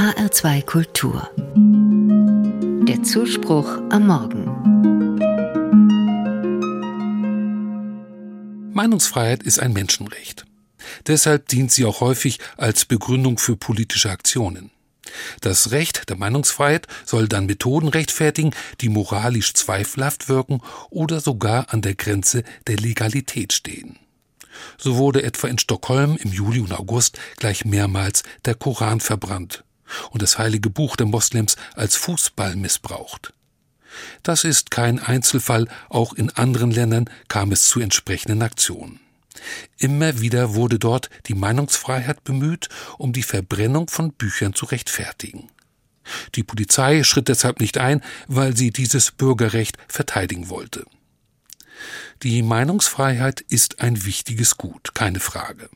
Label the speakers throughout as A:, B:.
A: HR2 Kultur. Der Zuspruch am Morgen.
B: Meinungsfreiheit ist ein Menschenrecht. Deshalb dient sie auch häufig als Begründung für politische Aktionen. Das Recht der Meinungsfreiheit soll dann Methoden rechtfertigen, die moralisch zweifelhaft wirken oder sogar an der Grenze der Legalität stehen. So wurde etwa in Stockholm im Juli und August gleich mehrmals der Koran verbrannt und das heilige Buch der Moslems als Fußball missbraucht. Das ist kein Einzelfall, auch in anderen Ländern kam es zu entsprechenden Aktionen. Immer wieder wurde dort die Meinungsfreiheit bemüht, um die Verbrennung von Büchern zu rechtfertigen. Die Polizei schritt deshalb nicht ein, weil sie dieses Bürgerrecht verteidigen wollte. Die Meinungsfreiheit ist ein wichtiges Gut, keine Frage.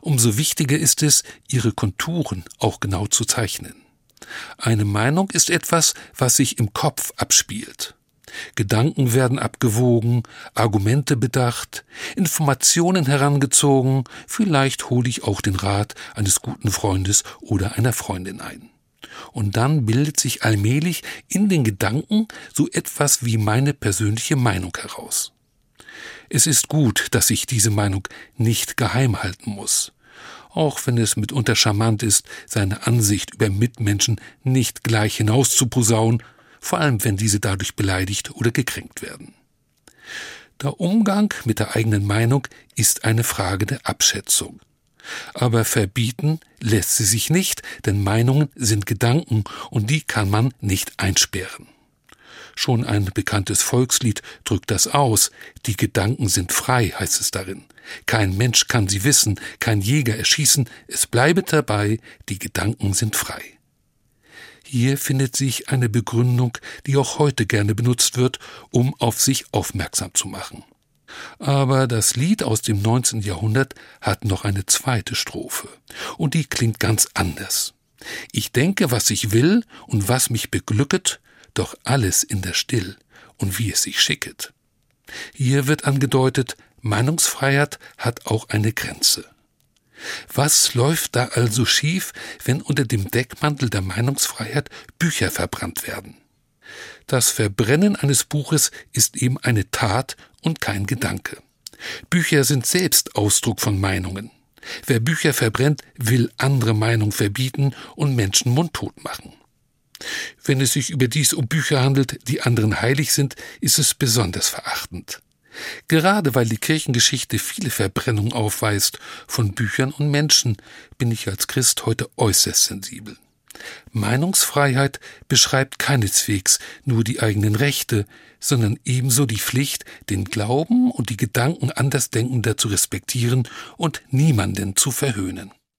B: Umso wichtiger ist es, ihre Konturen auch genau zu zeichnen. Eine Meinung ist etwas, was sich im Kopf abspielt. Gedanken werden abgewogen, Argumente bedacht, Informationen herangezogen, vielleicht hole ich auch den Rat eines guten Freundes oder einer Freundin ein. Und dann bildet sich allmählich in den Gedanken so etwas wie meine persönliche Meinung heraus. Es ist gut, dass ich diese Meinung nicht geheim halten muss auch wenn es mitunter charmant ist, seine Ansicht über Mitmenschen nicht gleich hinaus zu posaunen, vor allem wenn diese dadurch beleidigt oder gekränkt werden. Der Umgang mit der eigenen Meinung ist eine Frage der Abschätzung. Aber verbieten lässt sie sich nicht, denn Meinungen sind Gedanken und die kann man nicht einsperren. Schon ein bekanntes Volkslied drückt das aus. Die Gedanken sind frei, heißt es darin. Kein Mensch kann sie wissen, kein Jäger erschießen, es bleibet dabei, die Gedanken sind frei. Hier findet sich eine Begründung, die auch heute gerne benutzt wird, um auf sich aufmerksam zu machen. Aber das Lied aus dem 19. Jahrhundert hat noch eine zweite Strophe, und die klingt ganz anders. Ich denke, was ich will und was mich beglücket, doch alles in der Still und wie es sich schicket. Hier wird angedeutet, Meinungsfreiheit hat auch eine Grenze. Was läuft da also schief, wenn unter dem Deckmantel der Meinungsfreiheit Bücher verbrannt werden? Das Verbrennen eines Buches ist eben eine Tat und kein Gedanke. Bücher sind selbst Ausdruck von Meinungen. Wer Bücher verbrennt, will andere Meinungen verbieten und Menschen mundtot machen. Wenn es sich überdies um Bücher handelt, die anderen heilig sind, ist es besonders verachtend. Gerade weil die Kirchengeschichte viele Verbrennungen aufweist von Büchern und Menschen, bin ich als Christ heute äußerst sensibel. Meinungsfreiheit beschreibt keineswegs nur die eigenen Rechte, sondern ebenso die Pflicht, den Glauben und die Gedanken Andersdenkender zu respektieren und niemanden zu verhöhnen.